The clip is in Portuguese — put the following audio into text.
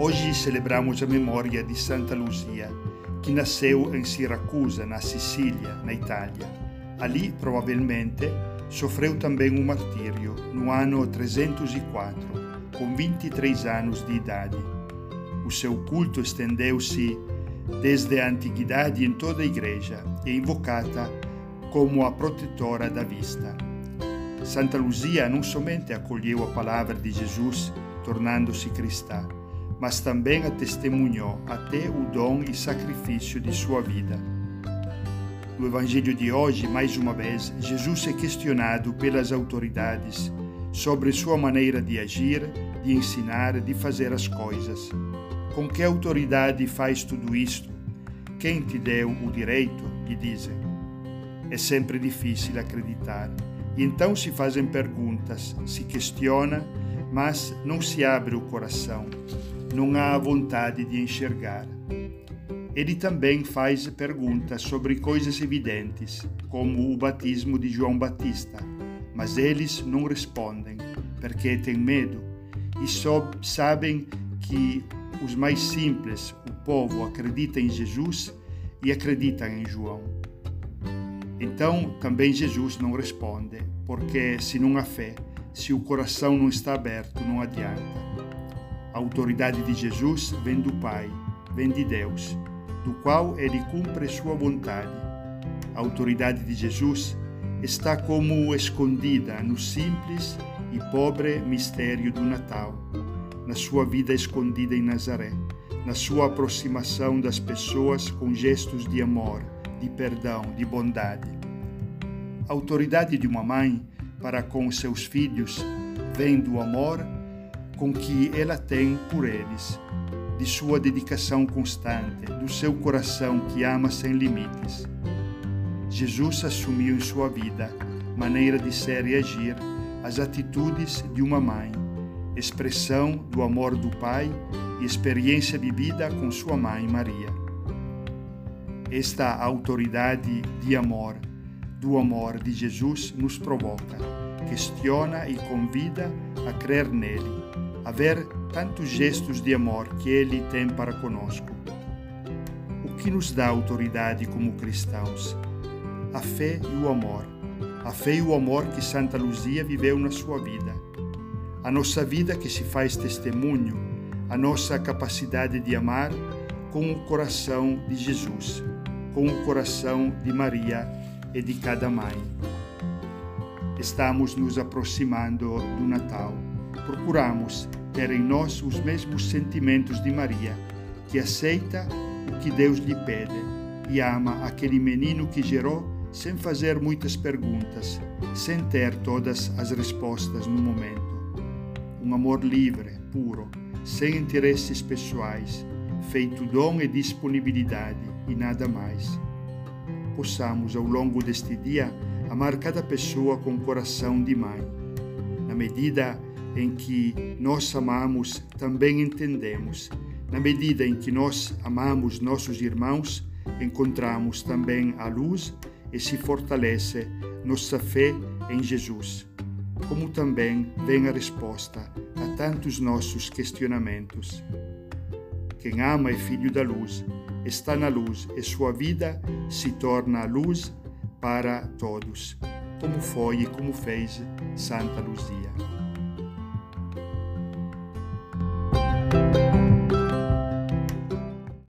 Hoje celebramos a memória de Santa Luzia, que nasceu em Siracusa, na Sicília, na Itália. Ali, provavelmente, sofreu também um martírio no ano 304, com 23 anos de idade. O seu culto estendeu-se desde a antiguidade em toda a Igreja e invocata como a protetora da vista. Santa Luzia não somente acolheu a palavra de Jesus, tornando-se cristã, mas também a testemunhou até o dom e sacrifício de sua vida. No Evangelho de hoje, mais uma vez, Jesus é questionado pelas autoridades sobre sua maneira de agir, de ensinar, de fazer as coisas. Com que autoridade faz tudo isto? Quem te deu o direito? lhe dizem. É sempre difícil acreditar. E então se fazem perguntas, se questiona, mas não se abre o coração, não há vontade de enxergar. Ele também faz perguntas sobre coisas evidentes, como o batismo de João Batista, mas eles não respondem, porque têm medo e só sabem que os mais simples, o povo, acredita em Jesus e acreditam em João. Então também Jesus não responde, porque se não há fé, se o coração não está aberto, não adianta. A autoridade de Jesus vem do Pai, vem de Deus, do qual ele cumpre sua vontade. A autoridade de Jesus está como escondida no simples e pobre mistério do Natal, na sua vida escondida em Nazaré, na sua aproximação das pessoas com gestos de amor, de perdão, de bondade. A autoridade de uma mãe para com seus filhos vem do amor com que ela tem por eles, de sua dedicação constante, do seu coração que ama sem limites. Jesus assumiu em sua vida maneira de ser e agir as atitudes de uma mãe, expressão do amor do Pai e experiência vivida com sua mãe Maria. Esta autoridade de amor, do amor de Jesus, nos provoca, questiona e convida a crer nele, a ver tantos gestos de amor que ele tem para conosco. O que nos dá autoridade como cristãos? A fé e o amor. A fé e o amor que Santa Luzia viveu na sua vida. A nossa vida que se faz testemunho, a nossa capacidade de amar com o coração de Jesus, com o coração de Maria e de cada mãe. Estamos nos aproximando do Natal. Procuramos ter em nós os mesmos sentimentos de Maria, que aceita o que Deus lhe pede e ama aquele menino que gerou sem fazer muitas perguntas, sem ter todas as respostas no momento. Um amor livre, puro, sem interesses pessoais, feito dom e disponibilidade e nada mais. Possamos, ao longo deste dia, amar cada pessoa com coração de mãe. Na medida em que nós amamos, também entendemos. Na medida em que nós amamos nossos irmãos, encontramos também a luz e se fortalece nossa fé em Jesus, como também vem a resposta a tantos nossos questionamentos. Quem ama é filho da luz, está na luz e sua vida se torna a luz para todos, como foi e como fez Santa Luzia.